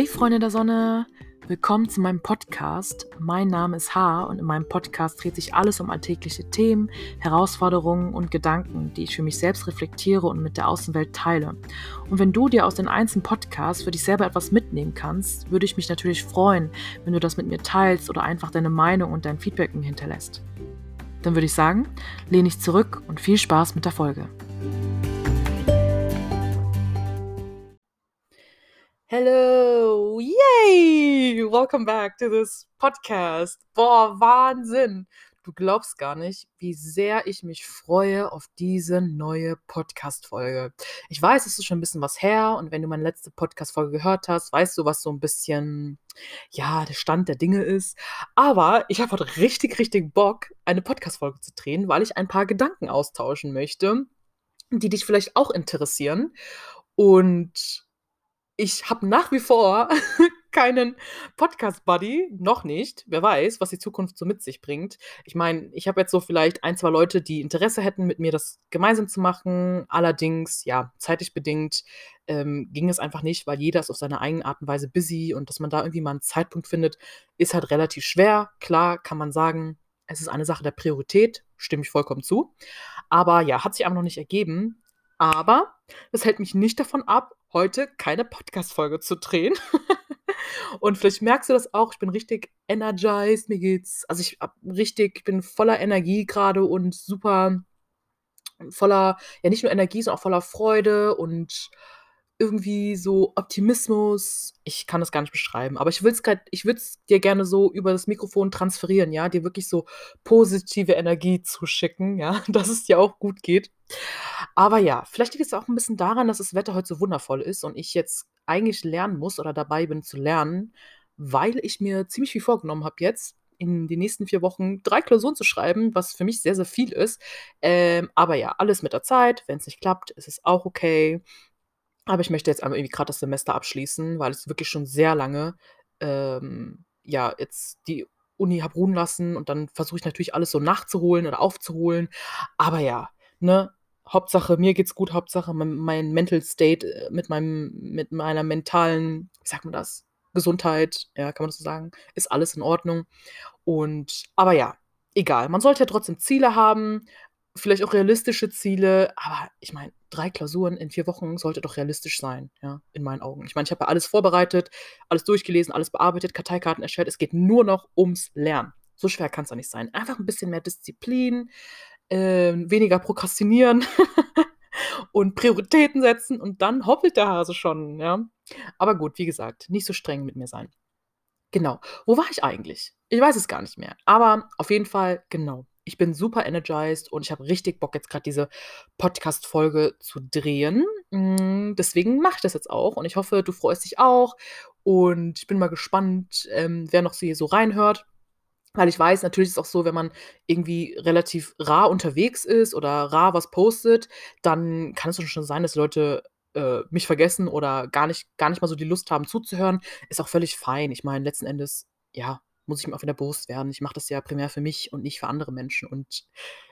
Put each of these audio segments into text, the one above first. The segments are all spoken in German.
Hey Freunde der Sonne, willkommen zu meinem Podcast. Mein Name ist H und in meinem Podcast dreht sich alles um alltägliche Themen, Herausforderungen und Gedanken, die ich für mich selbst reflektiere und mit der Außenwelt teile. Und wenn du dir aus den einzelnen Podcasts für dich selber etwas mitnehmen kannst, würde ich mich natürlich freuen, wenn du das mit mir teilst oder einfach deine Meinung und dein Feedback mir hinterlässt. Dann würde ich sagen, lehne ich zurück und viel Spaß mit der Folge. Hello, Welcome back to this podcast. Boah, Wahnsinn! Du glaubst gar nicht, wie sehr ich mich freue auf diese neue Podcast-Folge. Ich weiß, es ist schon ein bisschen was her und wenn du meine letzte Podcast-Folge gehört hast, weißt du, was so ein bisschen, ja, der Stand der Dinge ist. Aber ich habe heute richtig, richtig Bock, eine Podcast-Folge zu drehen, weil ich ein paar Gedanken austauschen möchte, die dich vielleicht auch interessieren. Und ich habe nach wie vor keinen Podcast-Buddy, noch nicht. Wer weiß, was die Zukunft so mit sich bringt. Ich meine, ich habe jetzt so vielleicht ein, zwei Leute, die Interesse hätten, mit mir das gemeinsam zu machen. Allerdings, ja, zeitlich bedingt ähm, ging es einfach nicht, weil jeder ist auf seine eigene Art und Weise busy und dass man da irgendwie mal einen Zeitpunkt findet, ist halt relativ schwer. Klar kann man sagen, es ist eine Sache der Priorität, stimme ich vollkommen zu. Aber ja, hat sich einfach noch nicht ergeben. Aber das hält mich nicht davon ab, heute keine Podcast-Folge zu drehen. und vielleicht merkst du das auch, ich bin richtig energized, mir geht's, also ich hab richtig, ich bin voller Energie gerade und super voller, ja nicht nur Energie, sondern auch voller Freude und irgendwie so Optimismus. Ich kann das gar nicht beschreiben, aber ich würde es dir gerne so über das Mikrofon transferieren, ja, dir wirklich so positive Energie zuschicken, ja, dass es dir auch gut geht. Aber ja, vielleicht liegt es auch ein bisschen daran, dass das Wetter heute so wundervoll ist und ich jetzt eigentlich lernen muss oder dabei bin zu lernen, weil ich mir ziemlich viel vorgenommen habe jetzt in den nächsten vier Wochen drei Klausuren zu schreiben, was für mich sehr, sehr viel ist. Ähm, aber ja, alles mit der Zeit. Wenn es nicht klappt, ist es auch okay. Aber ich möchte jetzt einmal irgendwie gerade das Semester abschließen, weil ich wirklich schon sehr lange, ähm, ja, jetzt die Uni habe ruhen lassen und dann versuche ich natürlich alles so nachzuholen oder aufzuholen. Aber ja, ne, Hauptsache mir geht's gut, Hauptsache mein, mein Mental State äh, mit meinem, mit meiner mentalen, wie sagt man das, Gesundheit, ja, kann man das so sagen, ist alles in Ordnung. Und, aber ja, egal. Man sollte ja trotzdem Ziele haben, vielleicht auch realistische Ziele, aber ich meine, drei Klausuren in vier Wochen sollte doch realistisch sein, ja, in meinen Augen. Ich meine, ich habe ja alles vorbereitet, alles durchgelesen, alles bearbeitet, Karteikarten erstellt. Es geht nur noch ums Lernen. So schwer kann es doch nicht sein. Einfach ein bisschen mehr Disziplin, äh, weniger prokrastinieren und Prioritäten setzen und dann hoppelt der Hase schon, ja. Aber gut, wie gesagt, nicht so streng mit mir sein. Genau. Wo war ich eigentlich? Ich weiß es gar nicht mehr. Aber auf jeden Fall, genau. Ich bin super energized und ich habe richtig Bock, jetzt gerade diese Podcast-Folge zu drehen. Mm, deswegen mache ich das jetzt auch und ich hoffe, du freust dich auch. Und ich bin mal gespannt, ähm, wer noch so hier so reinhört. Weil ich weiß, natürlich ist es auch so, wenn man irgendwie relativ rar unterwegs ist oder rar was postet, dann kann es doch schon sein, dass Leute äh, mich vergessen oder gar nicht, gar nicht mal so die Lust haben zuzuhören. Ist auch völlig fein. Ich meine, letzten Endes, ja, muss ich mir auch wieder bewusst werden. Ich mache das ja primär für mich und nicht für andere Menschen. Und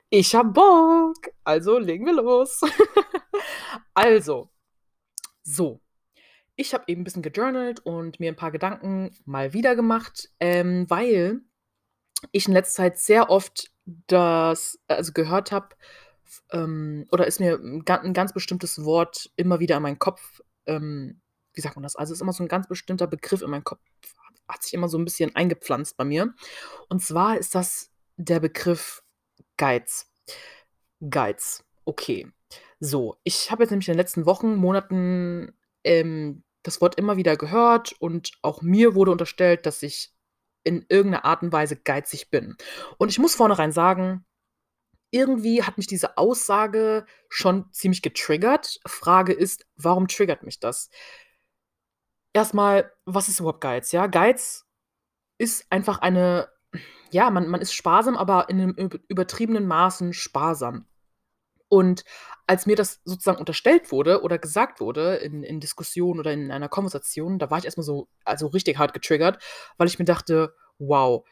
ich hab Bock. Also legen wir los. also, so. Ich habe eben ein bisschen gejournalt und mir ein paar Gedanken mal wieder gemacht, ähm, weil ich in letzter Zeit sehr oft das, also gehört habe, ähm, oder ist mir ein, ein, ganz bestimmtes Wort immer wieder in meinen Kopf, ähm, wie sagt man das? Also ist immer so ein ganz bestimmter Begriff in meinen Kopf hat sich immer so ein bisschen eingepflanzt bei mir. Und zwar ist das der Begriff Geiz. Geiz. Okay. So, ich habe jetzt nämlich in den letzten Wochen, Monaten ähm, das Wort immer wieder gehört und auch mir wurde unterstellt, dass ich in irgendeiner Art und Weise geizig bin. Und ich muss vornherein sagen, irgendwie hat mich diese Aussage schon ziemlich getriggert. Frage ist, warum triggert mich das? Erstmal, was ist überhaupt Geiz? Ja, Geiz ist einfach eine ja, man man ist sparsam, aber in einem übertriebenen Maßen sparsam. Und als mir das sozusagen unterstellt wurde oder gesagt wurde in in Diskussionen oder in einer Konversation, da war ich erstmal so also richtig hart getriggert, weil ich mir dachte: „Wow,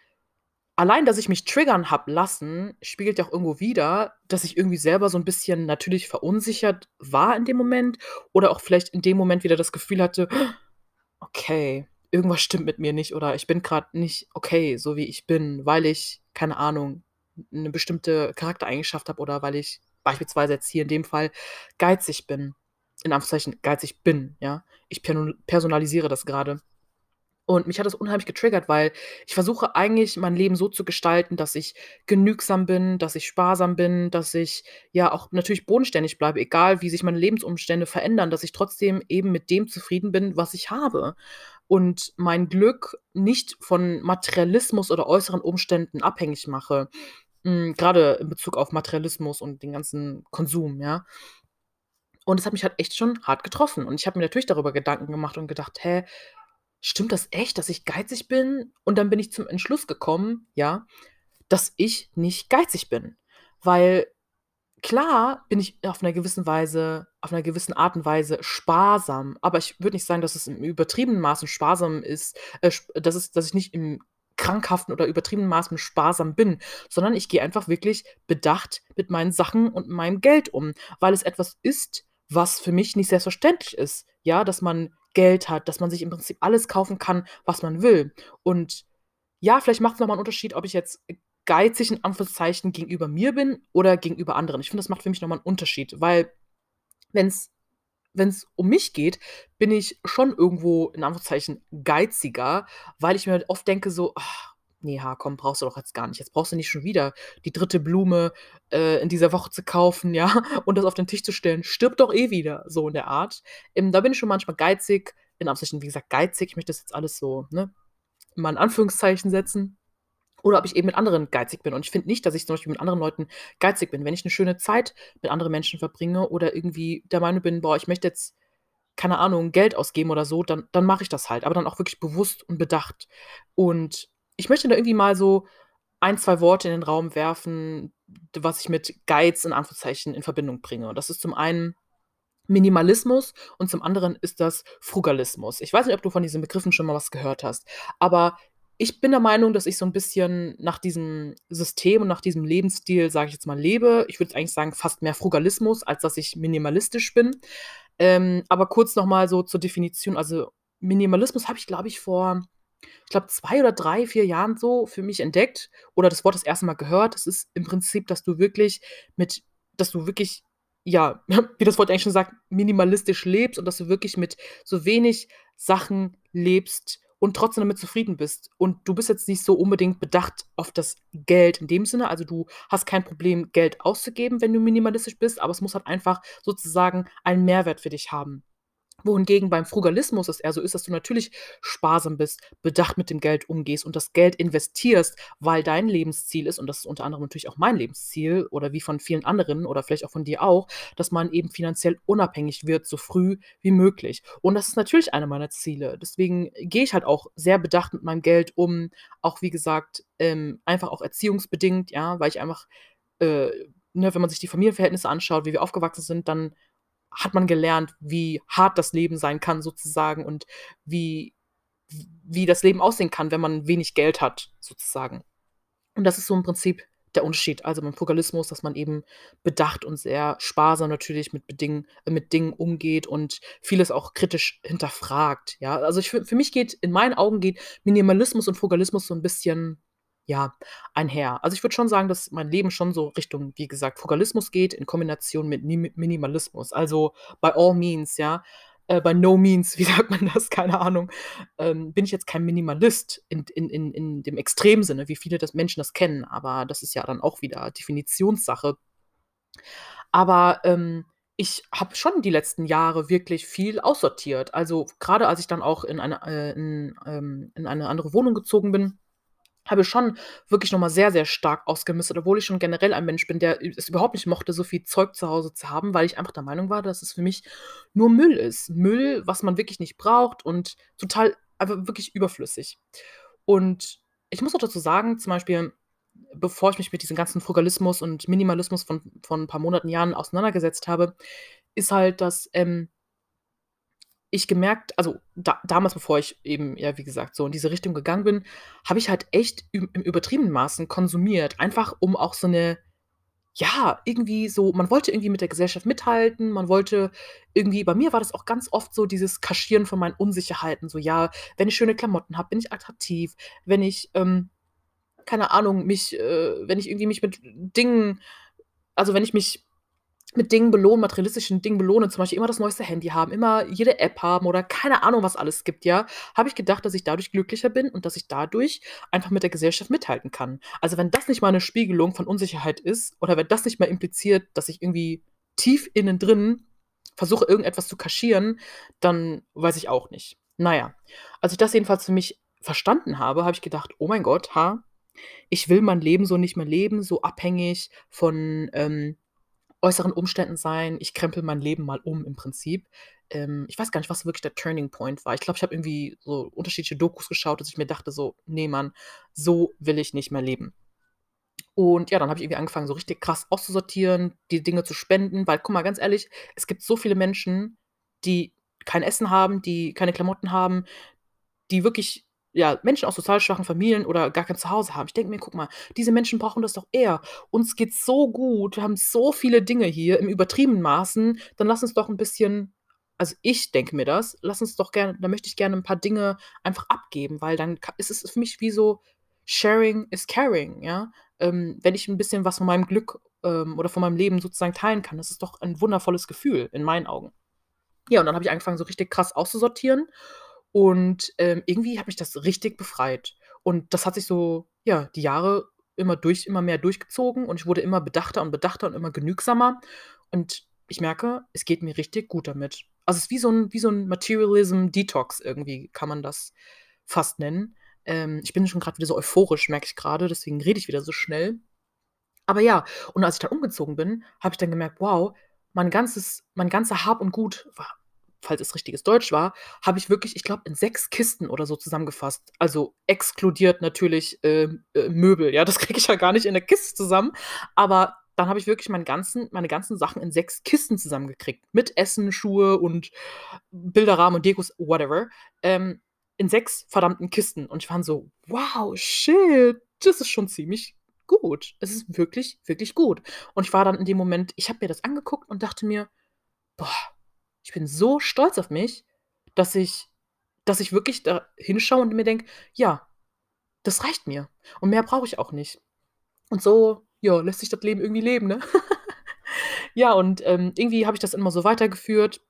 allein, dass ich mich triggern habe lassen, spiegelt ja auch irgendwo wider, dass ich irgendwie selber so ein bisschen natürlich verunsichert war in dem Moment oder auch vielleicht in dem Moment wieder das Gefühl hatte: okay, irgendwas stimmt mit mir nicht oder ich bin gerade nicht okay, so wie ich bin, weil ich, keine Ahnung, eine bestimmte Charaktereigenschaft habe oder weil ich beispielsweise jetzt hier in dem Fall geizig bin. In Anführungszeichen geizig bin, ja. Ich personalisiere das gerade. Und mich hat das unheimlich getriggert, weil ich versuche eigentlich mein Leben so zu gestalten, dass ich genügsam bin, dass ich sparsam bin, dass ich ja auch natürlich bodenständig bleibe, egal wie sich meine Lebensumstände verändern, dass ich trotzdem eben mit dem zufrieden bin, was ich habe. Und mein Glück nicht von Materialismus oder äußeren Umständen abhängig mache. Mhm, Gerade in Bezug auf Materialismus und den ganzen Konsum, ja. Und es hat mich halt echt schon hart getroffen. Und ich habe mir natürlich darüber Gedanken gemacht und gedacht, hä, stimmt das echt, dass ich geizig bin? Und dann bin ich zum Entschluss gekommen, ja, dass ich nicht geizig bin. Weil klar bin ich auf einer gewissen Weise, auf einer gewissen Art und Weise sparsam, aber ich würde nicht sagen, dass es im übertriebenen Maße sparsam ist, äh, dass, es, dass ich nicht im krankhaften oder übertriebenen Maße sparsam bin, sondern ich gehe einfach wirklich bedacht mit meinen Sachen und meinem Geld um, weil es etwas ist, was für mich nicht selbstverständlich ist. Ja, dass man Geld hat, dass man sich im Prinzip alles kaufen kann, was man will. Und ja, vielleicht macht es nochmal einen Unterschied, ob ich jetzt geizig in Anführungszeichen gegenüber mir bin oder gegenüber anderen. Ich finde, das macht für mich nochmal einen Unterschied, weil wenn es wenn es um mich geht, bin ich schon irgendwo in Anführungszeichen geiziger, weil ich mir oft denke so, ach, nee, ha, komm, brauchst du doch jetzt gar nicht. Jetzt brauchst du nicht schon wieder die dritte Blume äh, in dieser Woche zu kaufen, ja, und das auf den Tisch zu stellen. Stirbt doch eh wieder, so in der Art. Ähm, da bin ich schon manchmal geizig, in Anführungszeichen, wie gesagt, geizig. Ich möchte das jetzt alles so, ne, mal in Anführungszeichen setzen. Oder ob ich eben mit anderen geizig bin. Und ich finde nicht, dass ich zum Beispiel mit anderen Leuten geizig bin. Wenn ich eine schöne Zeit mit anderen Menschen verbringe oder irgendwie der Meinung bin, boah, ich möchte jetzt, keine Ahnung, Geld ausgeben oder so, dann, dann mache ich das halt. Aber dann auch wirklich bewusst und bedacht. Und ich möchte da irgendwie mal so ein, zwei Worte in den Raum werfen, was ich mit Geiz in Anführungszeichen in Verbindung bringe. Das ist zum einen Minimalismus und zum anderen ist das Frugalismus. Ich weiß nicht, ob du von diesen Begriffen schon mal was gehört hast, aber ich bin der Meinung, dass ich so ein bisschen nach diesem System und nach diesem Lebensstil, sage ich jetzt mal, lebe. Ich würde eigentlich sagen, fast mehr Frugalismus, als dass ich minimalistisch bin. Ähm, aber kurz noch mal so zur Definition. Also Minimalismus habe ich, glaube ich, vor ich glaube, zwei oder drei, vier Jahren so für mich entdeckt oder das Wort das erste Mal gehört. Es ist im Prinzip, dass du wirklich mit, dass du wirklich, ja, wie das Wort eigentlich schon sagt, minimalistisch lebst und dass du wirklich mit so wenig Sachen lebst und trotzdem damit zufrieden bist. Und du bist jetzt nicht so unbedingt bedacht auf das Geld in dem Sinne. Also du hast kein Problem, Geld auszugeben, wenn du minimalistisch bist, aber es muss halt einfach sozusagen einen Mehrwert für dich haben wohingegen beim Frugalismus es eher so ist, dass du natürlich sparsam bist, bedacht mit dem Geld umgehst und das Geld investierst, weil dein Lebensziel ist, und das ist unter anderem natürlich auch mein Lebensziel oder wie von vielen anderen oder vielleicht auch von dir auch, dass man eben finanziell unabhängig wird, so früh wie möglich. Und das ist natürlich eine meiner Ziele. Deswegen gehe ich halt auch sehr bedacht mit meinem Geld um, auch wie gesagt, ähm, einfach auch erziehungsbedingt, ja, weil ich einfach, äh, ne, wenn man sich die Familienverhältnisse anschaut, wie wir aufgewachsen sind, dann hat man gelernt, wie hart das Leben sein kann, sozusagen, und wie, wie das Leben aussehen kann, wenn man wenig Geld hat, sozusagen. Und das ist so im Prinzip der Unterschied. Also beim Fugalismus, dass man eben bedacht und sehr sparsam natürlich mit, Beding mit Dingen umgeht und vieles auch kritisch hinterfragt. Ja, also ich, für mich geht, in meinen Augen geht Minimalismus und Fugalismus so ein bisschen ja, einher. Also ich würde schon sagen, dass mein Leben schon so Richtung, wie gesagt, Frugalismus geht in Kombination mit Minimalismus. Also by all means, ja. Äh, by no means, wie sagt man das? Keine Ahnung. Ähm, bin ich jetzt kein Minimalist in, in, in, in dem Extremsinne, wie viele das Menschen das kennen, aber das ist ja dann auch wieder Definitionssache. Aber ähm, ich habe schon die letzten Jahre wirklich viel aussortiert. Also gerade als ich dann auch in eine, äh, in, ähm, in eine andere Wohnung gezogen bin, habe schon wirklich noch mal sehr, sehr stark ausgemistet, obwohl ich schon generell ein Mensch bin, der es überhaupt nicht mochte, so viel Zeug zu Hause zu haben, weil ich einfach der Meinung war, dass es für mich nur Müll ist. Müll, was man wirklich nicht braucht und total einfach wirklich überflüssig. Und ich muss auch dazu sagen, zum Beispiel, bevor ich mich mit diesem ganzen Frugalismus und Minimalismus von, von ein paar Monaten, Jahren auseinandergesetzt habe, ist halt, dass ähm, ich gemerkt, also da, damals, bevor ich eben, ja, wie gesagt, so in diese Richtung gegangen bin, habe ich halt echt im, im übertriebenen Maßen konsumiert. Einfach um auch so eine, ja, irgendwie so man wollte irgendwie mit der Gesellschaft mithalten, man wollte irgendwie bei mir war das auch ganz oft so dieses Kaschieren von meinen Unsicherheiten, so, ja, wenn ich schöne Klamotten habe, bin ich attraktiv. Wenn ich, ähm, keine Ahnung, mich äh, wenn ich irgendwie mich mit Dingen also, wenn ich mich mit Dingen belohne, materialistischen Dingen belohne, zum Beispiel immer das neueste Handy haben, immer jede App haben oder keine Ahnung, was alles gibt, ja, habe ich gedacht, dass ich dadurch glücklicher bin und dass ich dadurch einfach mit der Gesellschaft mithalten kann. Also, wenn das nicht mal 'ne Spiegelung von Unsicherheit ist oder wenn das nicht mal impliziert, dass ich irgendwie tief innen drin versuche, irgendetwas zu kaschieren, dann weiß ich auch nicht. Na ja, als ich das jedenfalls für mich verstanden habe, habe ich gedacht: „Oh mein Gott, ha, ich will mein Leben so nicht mehr leben, so abhängig von, ähm, äußeren Umständen sein. Ich krempel mein Leben mal um im Prinzip. Ähm, ich weiß gar nicht, was wirklich der Turning Point war. Ich glaube, ich habe irgendwie so unterschiedliche Dokus geschaut, dass ich mir dachte so: „Ne, Mann, so will ich nicht mehr leben.“ Und ja, dann habe ich irgendwie angefangen, so richtig krass auszusortieren, die Dinge zu spenden, weil guck mal, ganz ehrlich, es gibt so viele Menschen, die kein Essen haben, die keine Klamotten haben, die wirklich ja, Menschen aus sozial schwachen Familien oder gar kein Zuhause haben. Ich denke mir: „Guck mal, diese Menschen brauchen das doch eher. Uns geht's so gut, wir haben so viele Dinge hier im übertriebenen Maßen, dann lass uns doch 'n bisschen“ also, ich denke mir das, lass uns doch gerne da möchte ich gerne 'n paar Dinge einfach abgeben, weil dann ist es für mich wie so sharing is caring, ja? Ähm, wenn ich 'n bisschen was von meinem Glück, ähm, oder von meinem Leben sozusagen teilen kann, das ist doch ein wundervolles Gefühl in meinen Augen. Ja, und dann habe ich angefangen, so richtig krass auszusortieren und, ähm, irgendwie hat mich das richtig befreit. Und das hat sich so, ja, die Jahre immer durch immer mehr durchgezogen und ich wurde immer bedachter und bedachter und immer genügsamer. Und ich merke, es geht mir richtig gut damit. Also, es ist wie so 'n wie so 'n Materialism Detox irgendwie kann man das fast nennen. Ähm, ich bin schon grad wieder so euphorisch, merke ich grade, deswegen rede ich wieder so schnell. Aber ja, und als ich dann umgezogen bin, habe ich dann gemerkt: „Wow, mein ganzes mein ganzer Hab und Gut war falls es richtiges Deutsch war, habe ich wirklich, ich glaube, in 6 Kisten oder so zusammengefasst. Also, exkludiert natürlich, ähm, äh, Möbel, ja, das kriege ich ja gar nicht in 'ne Kiste zusammen. Aber dann habe ich wirklich meinen ganzen meine ganzen Sachen in 6 Kisten zusammengekriegt mit Essen, Schuhe und Bilderrahmen und Dekos, whatever, ähm, in 6 verdammten Kisten. Und ich war so: „Wow, shit, das ist schon ziemlich gut. Es ist wirklich, wirklich gut.“ Und ich war dann in dem Moment ich habe mir das angeguckt und dachte mir: „Boah, bin so stolz auf mich, dass ich dass ich wirklich da hinschaue und mir denke: „Ja, das reicht mir und mehr brauche ich auch nicht.“ Und so, ja, lässt sich das Leben irgendwie leben, ne? Ja, und, ähm, irgendwie habe ich das immer so weitergeführt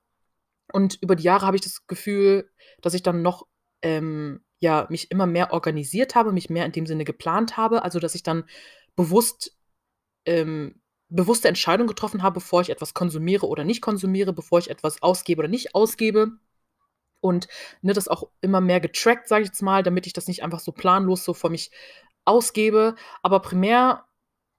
und über die Jahre habe ich das Gefühl, dass ich dann noch, ähm, ja, mich immer mehr organisiert habe, mich mehr in dem Sinne geplant habe, also, dass ich dann bewusst ähm, bewusste Entscheidungen getroffen habe, bevor ich etwas konsumiere oder nicht konsumiere, bevor ich etwas ausgebe oder nicht ausgebe. Und, ne, das auch immer mehr getrackt, sage ich jetzt mal, damit ich das nicht einfach so planlos so vor mich ausgebe. Aber primär,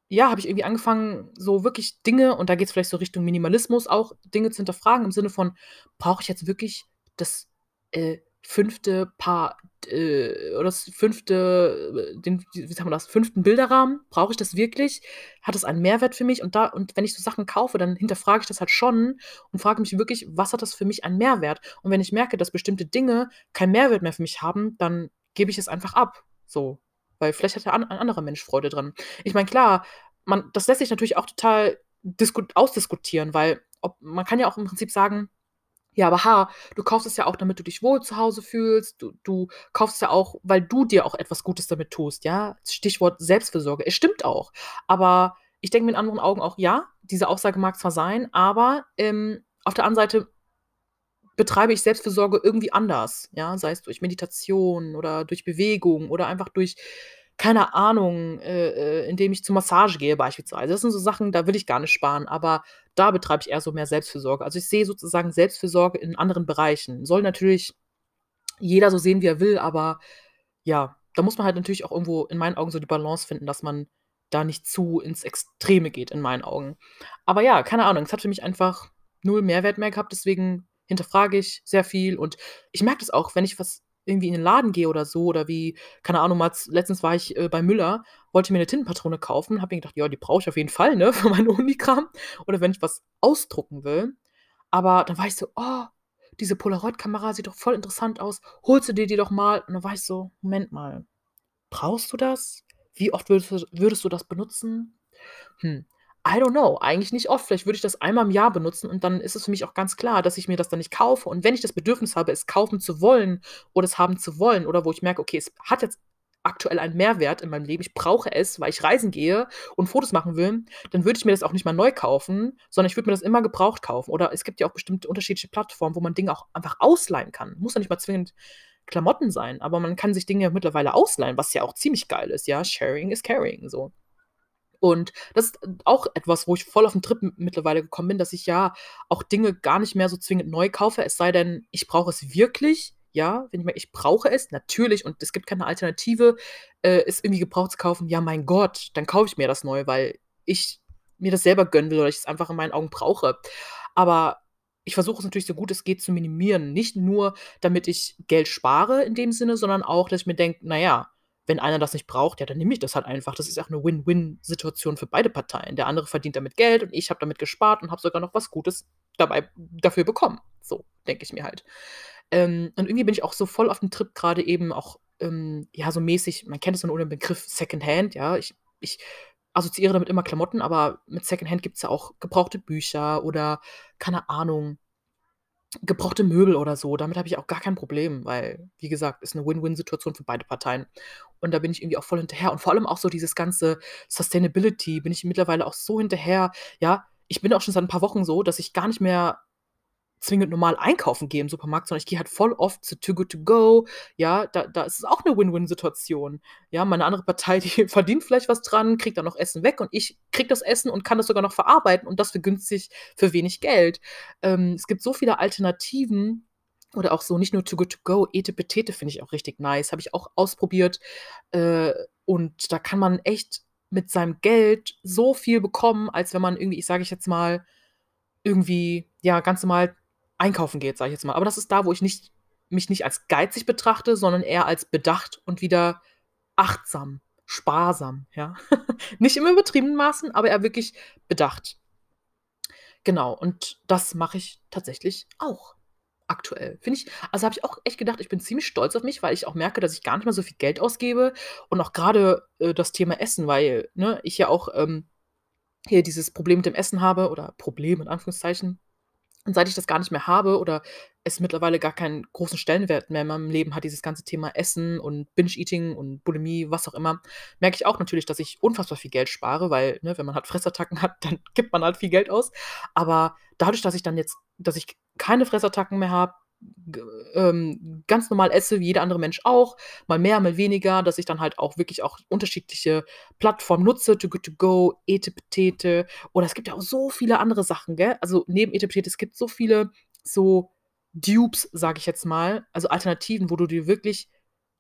ja, habe ich irgendwie angefangen, so wirklich Dinge und da geht's vielleicht so Richtung Minimalismus auch, Dinge zu hinterfragen im Sinne von: „Brauche ich jetzt wirklich das, äh, 5. Paar äh, oder das 5., äh, den wie sagt man das, 5. Bilderrahmen? Brauche ich das wirklich? Hat das einen Mehrwert für mich?“ Und da und wenn ich so Sachen kaufe, dann hinterfrage ich das halt schon und frage mich wirklich: „Was hat das für mich einen Mehrwert?“ Und wenn ich merke, dass bestimmte Dinge keinen Mehrwert mehr für mich haben, dann gebe ich es einfach ab, so. Weil vielleicht hat ja an ein anderer Mensch Freude dran. Ich meine, klar, man das lässt sich natürlich auch total disku ausdiskutieren, weil ob man kann ja auch im Prinzip sagen: „Ja, aber ha, du kaufst es ja auch, damit du dich wohl zu Hause fühlst. Du du kaufst es ja auch, weil du dir auch etwas Gutes damit tust“, ja? Stichwort Selbstfürsorge. Es stimmt auch. Aber ich denke mir in anderen Augen auch: „Ja, diese Aussage mag zwar sein, aber, ähm, auf der anderen Seite betreibe ich Selbstfürsorge irgendwie anders“, ja? Sei es durch Meditation oder durch Bewegung oder einfach durch, keine Ahnung, äh, äh, indem ich zur Massage gehe beispielsweise. Das sind so Sachen, da will ich gar nicht sparen, aber da betreibe ich eher so mehr Selbstfürsorge. Also, ich sehe sozusagen Selbstfürsorge in anderen Bereichen. Soll natürlich jeder so sehen, wie er will, aber ja, da muss man halt natürlich auch irgendwo in meinen Augen so die Balance finden, dass man da nicht zu ins Extreme geht in meinen Augen. Aber ja, keine Ahnung, es hat für mich einfach 0 Mehrwert mehr gehabt, deswegen hinterfrage ich sehr viel und ich merke das auch, wenn ich was irgendwie in den Laden gehe oder so oder wie keine Ahnung, mal letztens war ich, äh, bei Müller, wollte mir 'ne Tintenpatrone kaufen, habe mir gedacht: „Ja, die brauche ich auf jeden Fall, ne, für meinen Unikram oder wenn ich was ausdrucken will.“ Aber dann war ich so: „Oh, diese Polaroid-Kamera sieht doch voll interessant aus. Holst du dir die doch mal?“ Und dann war ich so: „Moment mal, brauchst du das? Wie oft würdest du würdest du das benutzen?“ Hm, I don't know, eigentlich nicht oft. Vielleicht würde ich das einmal im Jahr benutzen und dann ist es für mich auch ganz klar, dass ich mir das dann nicht kaufe. Und wenn ich das Bedürfnis habe, es kaufen zu wollen oder es haben zu wollen oder wo ich merke, okay, es hat jetzt aktuell einen Mehrwert in meinem Leben, ich brauche es, weil ich reisen gehe und Fotos machen will, dann würde ich mir das auch nicht mal neu kaufen, sondern ich würde mir das immer gebraucht kaufen. Oder es gibt ja auch bestimmte unterschiedliche Plattformen, wo man Dinge auch einfach ausleihen kann. Muss ja nicht mal zwingend Klamotten sein, aber man kann sich Dinge mittlerweile ausleihen, was ja auch ziemlich geil ist, ja. Sharing is caring, so. Und das ist auch etwas, wo ich voll auf den Trip mittlerweile gekommen bin, dass ich ja auch Dinge gar nicht mehr so zwingend neu kaufe, es sei denn, ich brauche es wirklich. Ja, wenn ich merke, ich brauche es, natürlich, und es gibt keine Alternative, äh, es irgendwie gebraucht zu kaufen, ja, mein Gott, dann kaufe ich mir das neu, weil ich mir das selber gönnen will oder ich es einfach in meinen Augen brauche. Aber ich versuche es natürlich so gut es geht zu minimieren. Nicht nur, damit ich Geld spare in dem Sinne, sondern auch, dass ich mir denke, naja, wenn einer das nicht braucht, ja, dann nehme ich das halt einfach. Das ist auch eine Win-Win-Situation für beide Parteien. Der andere verdient damit Geld und ich habe damit gespart und habe sogar noch was Gutes dabei dafür bekommen. So, denke ich mir halt. Ähm, und irgendwie bin ich auch so voll auf dem Trip gerade eben auch, ähm, ja, so mäßig, man kennt es so unter dem Begriff Secondhand, ja. Ich, ich assoziiere damit immer Klamotten, aber mit Secondhand gibt es ja auch gebrauchte Bücher oder, keine Ahnung, gebrauchte Möbel oder so. Damit habe ich auch gar kein Problem, weil, wie gesagt, ist eine Win-Win-Situation für beide Parteien. Und da bin ich irgendwie auch voll hinterher. Und vor allem auch so dieses ganze Sustainability bin ich mittlerweile auch so hinterher. Ja, ich bin auch schon seit ein paar Wochen so, dass ich gar nicht mehr zwingend normal einkaufen gehe im Supermarkt, sondern ich gehe halt voll oft zu Too Good To Go. Ja, da, da ist es auch eine Win-Win-Situation. Ja, meine andere Partei, die verdient vielleicht was dran, kriegt dann noch Essen weg und ich kriege das Essen und kann das sogar noch verarbeiten und das für günstig, für wenig Geld. Ähm, es gibt so viele Alternativen oder auch so nicht nur Too Good To Go, Etepetete finde ich auch richtig nice, habe ich auch ausprobiert. Äh, und da kann man echt mit seinem Geld so viel bekommen, als wenn man irgendwie, ich sage ich jetzt mal, irgendwie, ja, ganz normal einkaufen geht, sage ich jetzt mal. Aber das ist da, wo ich nicht, mich nicht als geizig betrachte, sondern eher als bedacht und wieder achtsam, sparsam, ja. nicht im übertriebenen Maßen, aber eher wirklich bedacht. Genau, und das mache ich tatsächlich auch aktuell. Finde ich, also habe ich auch echt gedacht, ich bin ziemlich stolz auf mich, weil ich auch merke, dass ich gar nicht mehr so viel Geld ausgebe und auch gerade äh, das Thema Essen, weil ne, ich ja auch ähm, hier dieses Problem mit dem Essen habe oder Problem in Anführungszeichen, und seit ich das gar nicht mehr habe oder es mittlerweile gar keinen großen Stellenwert mehr in meinem Leben hat, dieses ganze Thema Essen und Binge-Eating und Bulimie, was auch immer, merke ich auch natürlich, dass ich unfassbar viel Geld spare, weil, ne, wenn man halt Fressattacken hat, dann gibt man halt viel Geld aus. Aber dadurch, dass ich dann jetzt, dass ich keine Fressattacken mehr habe, ähm, ganz normal esse, wie jeder andere Mensch auch, mal mehr, mal weniger, dass ich dann halt auch wirklich auch unterschiedliche Plattformen nutze, To Good To Go, Etepetete oder es gibt ja auch so viele andere Sachen, gell? Also neben Etepetete, es gibt so viele so Dupes, sage ich jetzt mal, also Alternativen, wo du dir wirklich,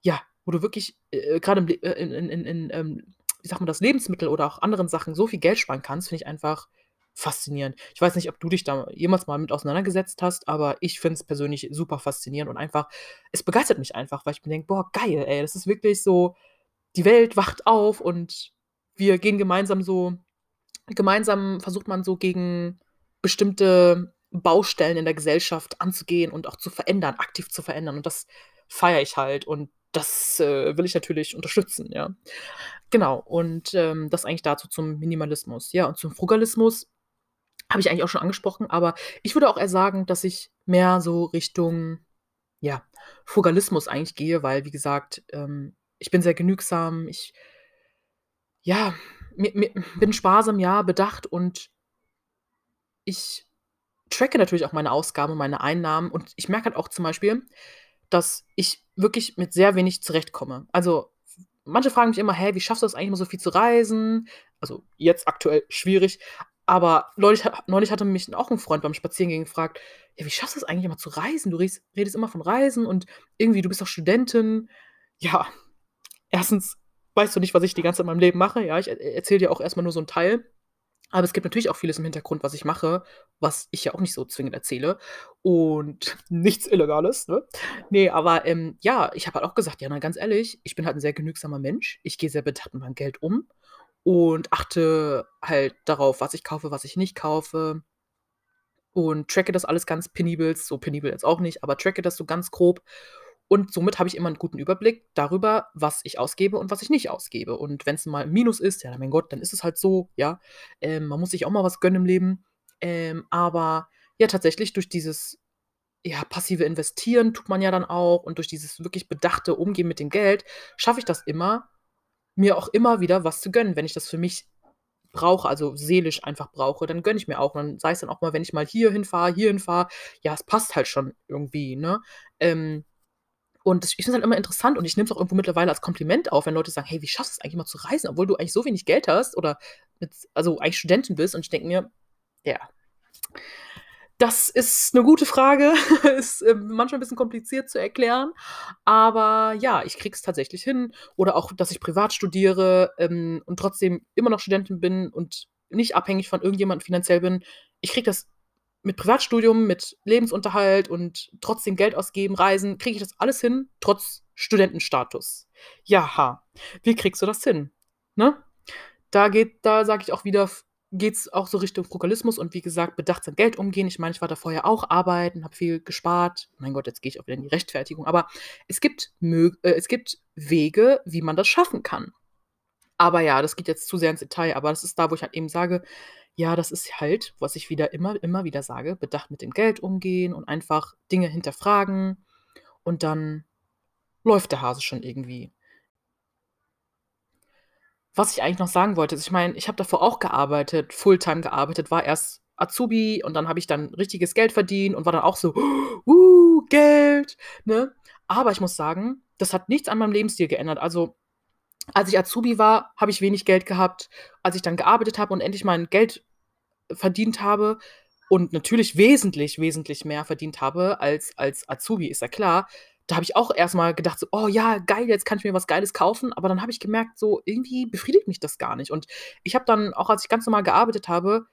ja, wo du wirklich äh, gerade äh, in, in, in, in ähm, wie sagt man das, Lebensmittel oder auch anderen Sachen so viel Geld sparen kannst, finde ich einfach faszinierend. Ich weiß nicht, ob du dich da jemals mal mit auseinandergesetzt hast, aber ich finde es persönlich super faszinierend und einfach, es begeistert mich einfach, weil ich mir denke, boah, geil, ey, das ist wirklich so, die Welt wacht auf und wir gehen gemeinsam so, gemeinsam versucht man so gegen bestimmte Baustellen in der Gesellschaft anzugehen und auch zu verändern, aktiv zu verändern. Und das feiere ich halt und das äh, will ich natürlich unterstützen, ja. Genau, und ähm, das eigentlich dazu zum Minimalismus. Ja, und zum Frugalismus habe ich eigentlich auch schon angesprochen, aber ich würde auch eher sagen, dass ich mehr so Richtung, ja, Frugalismus eigentlich gehe, weil, wie gesagt, ähm, ich bin sehr genügsam, ich, ja, mir, mir, bin sparsam, ja, bedacht und ich tracke natürlich auch meine Ausgaben, meine Einnahmen und ich merke halt auch zum Beispiel, dass ich wirklich mit sehr wenig zurechtkomme. Also manche fragen mich immer, hä, wie schaffst du das eigentlich immer so viel zu reisen? Also jetzt aktuell schwierig, aber neulich, neulich hatte mich auch ein Freund beim Spazierengehen gefragt, ja, wie schaffst du es eigentlich immer zu reisen? Du redest, redest immer von Reisen und irgendwie, du bist doch Studentin. Ja, erstens weißt du nicht, was ich die ganze Zeit in meinem Leben mache. Ja, ich erzähle dir auch erstmal nur so einen Teil. Aber es gibt natürlich auch vieles im Hintergrund, was ich mache, was ich ja auch nicht so zwingend erzähle. Und nichts Illegales, ne? Nee, aber ähm, ja, ich habe halt auch gesagt, ja, na ganz ehrlich, ich bin halt ein sehr genügsamer Mensch. Ich gehe sehr bedacht mit meinem Geld um und achte halt darauf, was ich kaufe, was ich nicht kaufe. Und tracke das alles ganz penibel, so penibel jetzt auch nicht, aber tracke das so ganz grob. Und somit habe ich immer einen guten Überblick darüber, was ich ausgebe und was ich nicht ausgebe. Und wenn es mal ein Minus ist, ja, mein Gott, dann ist es halt so, ja. Ähm, man muss sich auch mal was gönnen im Leben. Ähm, aber ja, tatsächlich durch dieses ja, passive Investieren tut man ja dann auch und durch dieses wirklich bedachte Umgehen mit dem Geld schaffe ich das immer, mir auch immer wieder was zu gönnen. Wenn ich das für mich brauche, also seelisch einfach brauche, dann gönne ich mir auch. Und dann sei es dann auch mal, wenn ich mal hier hinfahre, hier hinfahre, ja, es passt halt schon irgendwie, ne? Ähm, und ich finde es halt immer interessant und ich nehme es auch irgendwo mittlerweile als Kompliment auf, wenn Leute sagen, hey, wie schaffst du es eigentlich mal zu reisen, obwohl du eigentlich so wenig Geld hast oder mit, also eigentlich Studentin bist und ich denke mir, ja, das ist eine gute Frage. Ist, ähm, manchmal ein bisschen kompliziert zu erklären, aber ja, ich kriege es tatsächlich hin. Oder auch, dass ich privat studiere, ähm, und trotzdem immer noch Studentin bin und nicht abhängig von irgendjemandem finanziell bin. Ich kriege das mit Privatstudium, mit Lebensunterhalt und trotzdem Geld ausgeben, Reisen, kriege ich das alles hin, trotz Studentenstatus. Jaha, wie kriegst du das hin? Ne? Da geht da sage ich auch wieder geht es auch so Richtung Frugalismus und wie gesagt, bedachtsam Geld umgehen. Ich meine, ich war da vorher auch arbeiten, habe viel gespart. Mein Gott, jetzt gehe ich auch wieder in die Rechtfertigung. Aber es gibt, äh, es gibt Wege, wie man das schaffen kann. Aber ja, das geht jetzt zu sehr ins Detail. Aber das ist da, wo ich halt eben sage, ja, das ist halt, was ich wieder immer, immer wieder sage, bedacht mit dem Geld umgehen und einfach Dinge hinterfragen. Und dann läuft der Hase schon irgendwie. Was ich eigentlich noch sagen wollte, ist, ich meine, ich habe davor auch gearbeitet, Fulltime gearbeitet, war erst Azubi und dann habe ich dann richtiges Geld verdient und war dann auch so, uh, Geld, ne? Aber ich muss sagen, das hat nichts an meinem Lebensstil geändert. Also, als ich Azubi war, habe ich wenig Geld gehabt. Als ich dann gearbeitet habe und endlich mein Geld verdient habe und natürlich wesentlich, wesentlich mehr verdient habe als als Azubi, ist ja klar, da habe ich auch erstmal gedacht, so, oh ja, geil, jetzt kann ich mir was Geiles kaufen. Aber dann habe ich gemerkt, so irgendwie befriedigt mich das gar nicht. Und ich habe dann, auch als ich ganz normal gearbeitet habe,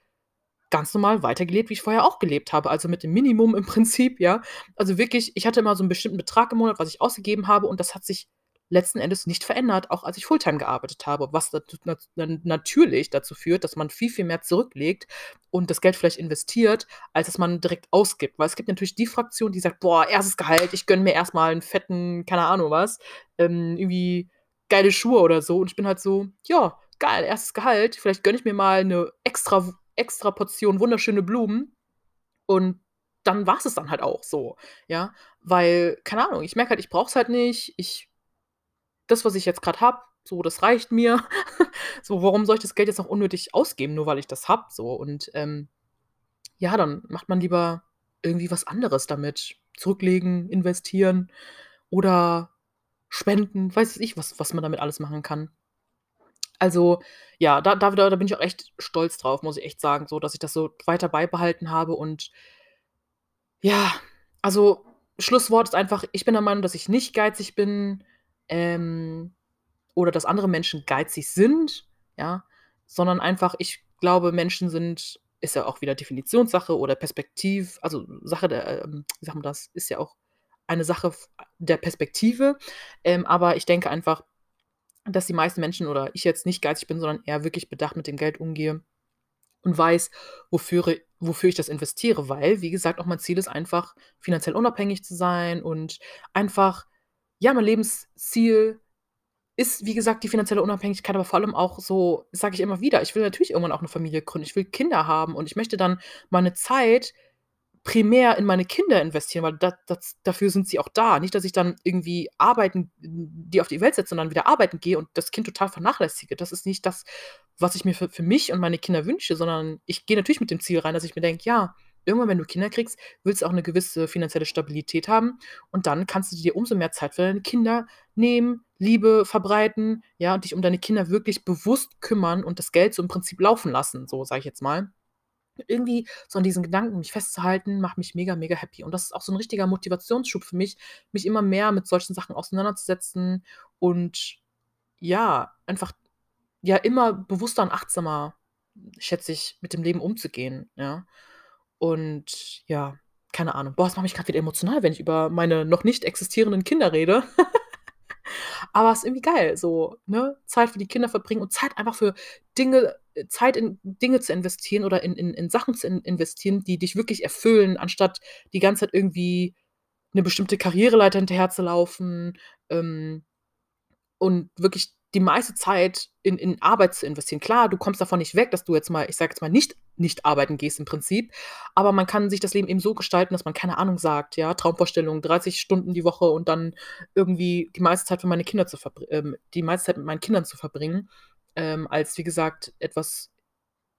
ganz normal weitergelebt, wie ich vorher auch gelebt habe. Also mit dem Minimum im Prinzip, ja. Also wirklich, ich hatte immer so einen bestimmten Betrag im Monat, was ich ausgegeben habe. Und das hat sich letzten Endes nicht verändert, auch als ich Fulltime gearbeitet habe, was natürlich dazu führt, dass man viel, viel mehr zurücklegt und das Geld vielleicht investiert, als dass man direkt ausgibt. Weil es gibt natürlich die Fraktion, die sagt, boah, erstes Gehalt, ich gönne mir erstmal einen fetten, keine Ahnung was, ähm, irgendwie geile Schuhe oder so. Und ich bin halt so, ja, geil, erstes Gehalt, vielleicht gönne ich mir mal eine extra, extra Portion wunderschöne Blumen und dann war es dann halt auch so, ja, weil, keine Ahnung, ich merke halt, ich brauche es halt nicht, ich das, was ich jetzt gerade habe, so, das reicht mir. so, warum soll ich das Geld jetzt noch unnötig ausgeben, nur weil ich das habe? So, und ähm, ja, dann macht man lieber irgendwie was anderes damit. Zurücklegen, investieren oder spenden, weiß ich, was, was man damit alles machen kann. Also, ja, da, da, da bin ich auch echt stolz drauf, muss ich echt sagen, so, dass ich das so weiter beibehalten habe. Und ja, also, Schlusswort ist einfach, ich bin der Meinung, dass ich nicht geizig bin ähm, oder dass andere Menschen geizig sind, ja, sondern einfach, ich glaube, Menschen sind, ist ja auch wieder Definitionssache oder Perspektiv, also Sache der, ähm, wie sagt man das, ist ja auch eine Sache der Perspektive. Ähm, aber ich denke einfach, dass die meisten Menschen oder ich jetzt nicht geizig bin, sondern eher wirklich bedacht mit dem Geld umgehe und weiß, wofür, wofür ich das investiere, weil, wie gesagt, auch mein Ziel ist einfach, finanziell unabhängig zu sein und einfach ja, mein Lebensziel ist, wie gesagt, die finanzielle Unabhängigkeit, aber vor allem auch so, sage ich immer wieder, ich will natürlich irgendwann auch eine Familie gründen. Ich will Kinder haben und ich möchte dann meine Zeit primär in meine Kinder investieren, weil das, das, dafür sind sie auch da. Nicht, dass ich dann irgendwie arbeiten, die auf die Welt setze, sondern wieder arbeiten gehe und das Kind total vernachlässige. Das ist nicht das, was ich mir für, für mich und meine Kinder wünsche, sondern ich gehe natürlich mit dem Ziel rein, dass ich mir denke, ja, irgendwann, wenn du Kinder kriegst, willst du auch eine gewisse finanzielle Stabilität haben und dann kannst du dir umso mehr Zeit für deine Kinder nehmen, Liebe verbreiten, ja, und dich um deine Kinder wirklich bewusst kümmern und das Geld so im Prinzip laufen lassen, so sage ich jetzt mal. Irgendwie so an diesen Gedanken mich festzuhalten, macht mich mega, mega happy. Und das ist auch so ein richtiger Motivationsschub für mich, mich immer mehr mit solchen Sachen auseinanderzusetzen und ja, einfach ja immer bewusster und achtsamer, schätze ich, mit dem Leben umzugehen, ja. Und ja, keine Ahnung. Boah, das macht mich gerade wieder emotional, wenn ich über meine noch nicht existierenden Kinder rede. Aber es ist irgendwie geil, so, ne? Zeit für die Kinder verbringen und Zeit einfach für Dinge, äh, Zeit in Dinge zu investieren oder in, in, in Sachen zu in investieren, die dich wirklich erfüllen, anstatt die ganze Zeit irgendwie 'ne bestimmte Karriereleiter hinterherzulaufen, ähm, und wirklich die meiste Zeit in in Arbeit zu investieren. Klar, du kommst davon nicht weg, dass du jetzt mal, ich sage jetzt mal, nicht nicht arbeiten gehst im Prinzip, aber man kann sich das Leben eben so gestalten, dass man, keine Ahnung, sagt, ja, Traumvorstellung, 30 Stunden die Woche und dann irgendwie die meiste Zeit für meine Kinder zu ähm, die meiste Zeit mit meinen Kindern zu verbringen, ähm, als wie gesagt, etwas,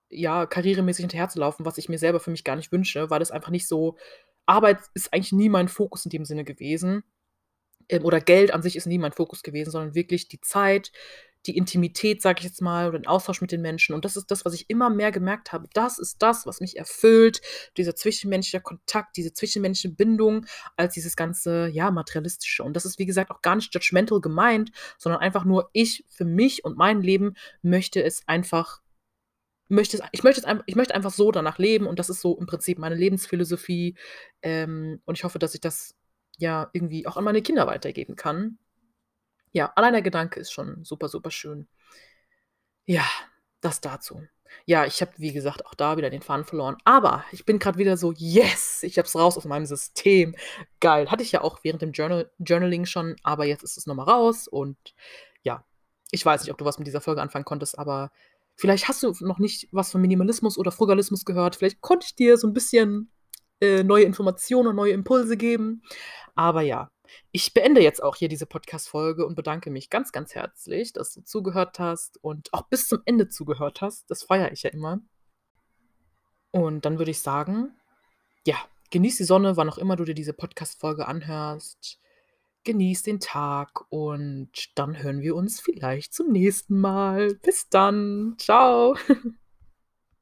ja, karrieremäßig hinterherzulaufen, was ich mir selber für mich gar nicht wünsche, weil das einfach nicht so Arbeit ist eigentlich nie mein Fokus in dem Sinne gewesen, ähm, oder Geld an sich ist nie mein Fokus gewesen, sondern wirklich die Zeit, die Intimität, sage ich jetzt mal, oder den Austausch mit den Menschen. Und das ist das, was ich immer mehr gemerkt habe. Das ist das, was mich erfüllt, dieser zwischenmenschliche Kontakt, diese zwischenmenschliche Bindung, als dieses ganze, ja, materialistische. Und das ist, wie gesagt, auch gar nicht judgmental gemeint, sondern einfach nur ich für mich und mein Leben möchte es einfach möchte es ich möchte es ich möchte einfach so danach leben und das ist so im Prinzip meine Lebensphilosophie, ähm, und ich hoffe, dass ich das, ja, irgendwie auch an meine Kinder weitergeben kann. Ja, allein der Gedanke ist schon super, super schön. Ja, das dazu. Ja, ich habe, wie gesagt, auch da wieder den Faden verloren, aber ich bin grad wieder so: „Yes, ich habe es raus aus meinem System.“ Geil. Hatte ich ja auch während dem Journal Journaling schon, aber jetzt ist es noch mal raus und ja, ich weiß nicht, ob du was mit dieser Folge anfangen konntest, aber vielleicht hast du noch nicht was von Minimalismus oder Frugalismus gehört. Vielleicht konnte ich dir so 'n bisschen, äh, neue Informationen und neue Impulse geben. Aber ja, ich beende jetzt auch hier diese Podcast-Folge und bedanke mich ganz, ganz herzlich, dass du zugehört hast und auch bis zum Ende zugehört hast. Das feiere ich ja immer. Und dann würde ich sagen, ja, genieß die Sonne, wann auch immer du dir diese Podcast-Folge anhörst. Genieß den Tag und dann hören wir uns vielleicht zum nächsten Mal. Bis dann. Tschau.